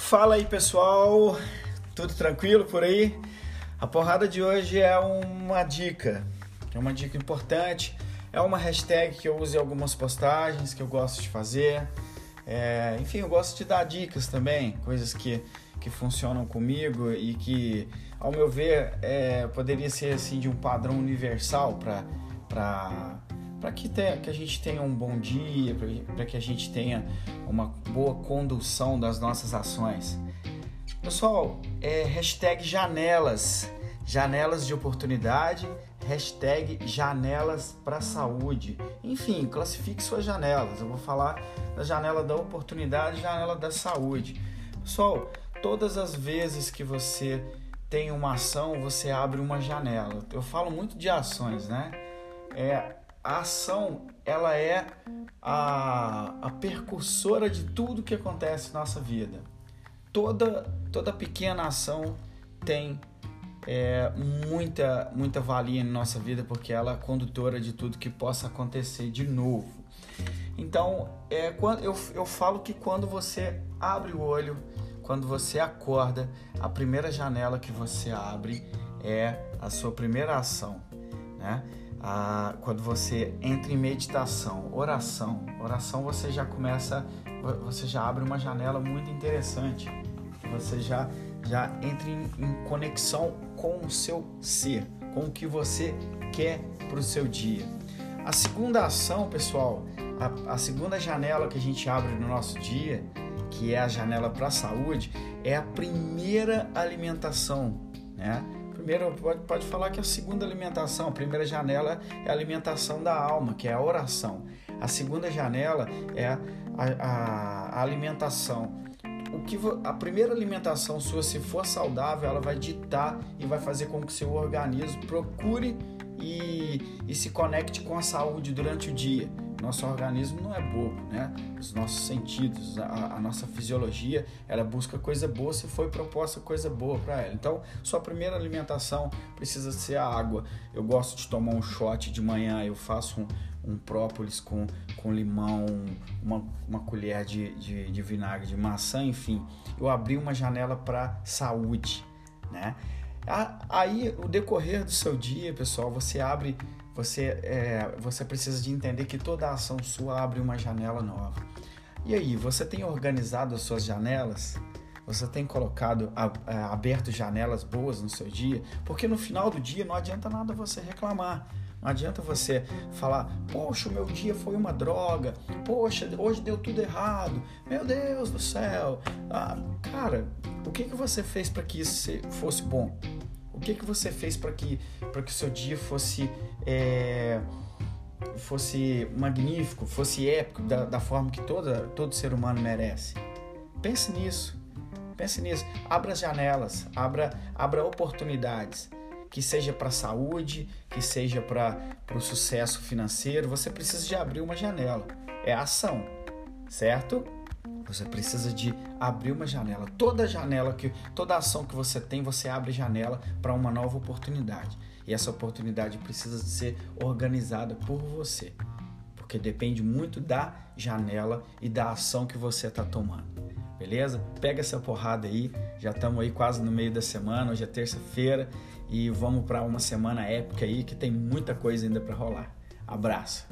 Fala aí pessoal, tudo tranquilo por aí? A porrada de hoje é uma dica, é uma dica importante, é uma hashtag que eu uso em algumas postagens que eu gosto de fazer. É, enfim, eu gosto de dar dicas também, coisas que, que funcionam comigo e que, ao meu ver, é, poderia ser assim de um padrão universal para para que, que a gente tenha um bom dia, para que a gente tenha uma boa condução das nossas ações. Pessoal, é hashtag janelas, janelas de oportunidade, hashtag janelas para saúde. Enfim, classifique suas janelas. Eu vou falar da janela da oportunidade janela da saúde. Pessoal, todas as vezes que você tem uma ação, você abre uma janela. Eu falo muito de ações, né? É, a ação ela é a, a percursora de tudo que acontece na nossa vida. Toda, toda pequena ação tem é, muita, muita valia em nossa vida porque ela é condutora de tudo que possa acontecer de novo. Então, é, quando, eu, eu falo que quando você abre o olho, quando você acorda, a primeira janela que você abre é a sua primeira ação. Né? Ah, quando você entra em meditação, oração, oração você já começa, você já abre uma janela muito interessante. Você já já entra em, em conexão com o seu ser, com o que você quer para o seu dia. A segunda ação, pessoal, a, a segunda janela que a gente abre no nosso dia, que é a janela para a saúde, é a primeira alimentação, né? Primeiro, pode, pode falar que a segunda alimentação, a primeira janela é a alimentação da alma, que é a oração. A segunda janela é a, a, a alimentação. O que a primeira alimentação sua, se for saudável, ela vai ditar e vai fazer com que seu organismo procure e, e se conecte com a saúde durante o dia. Nosso organismo não é bobo, né? Os nossos sentidos, a, a, nossa fisiologia, ela busca coisa boa se foi proposta coisa boa para ela. Então, sua primeira alimentação precisa ser a água. Eu gosto de tomar um shot de manhã, eu faço um, um própolis com, com limão, uma, uma colher de, de, de vinagre de maçã, enfim. Eu abri uma janela para saúde, né? Aí, o decorrer do seu dia, pessoal, você abre você, é, você precisa de entender que toda ação sua abre uma janela nova. E aí, você tem organizado as suas janelas? Você tem colocado, aberto janelas boas no seu dia? Porque no final do dia não adianta nada você reclamar. Não adianta você falar, poxa, o meu dia foi uma droga, poxa, hoje deu tudo errado, meu Deus do céu. Ah, cara, o que, que você fez para que isso fosse bom? O que, que você fez para que, que o seu dia fosse é, fosse magnífico, fosse épico, da, da forma que toda, todo ser humano merece. Pense nisso. Pense nisso. Abra as janelas, abra, abra oportunidades. Que seja para a saúde, que seja para o sucesso financeiro, você precisa de abrir uma janela. É ação, certo? Você precisa de abrir uma janela. Toda janela que, toda ação que você tem, você abre janela para uma nova oportunidade. E essa oportunidade precisa ser organizada por você, porque depende muito da janela e da ação que você está tomando. Beleza? Pega essa porrada aí. Já estamos aí quase no meio da semana. Hoje é terça-feira e vamos para uma semana épica aí que tem muita coisa ainda para rolar. Abraço.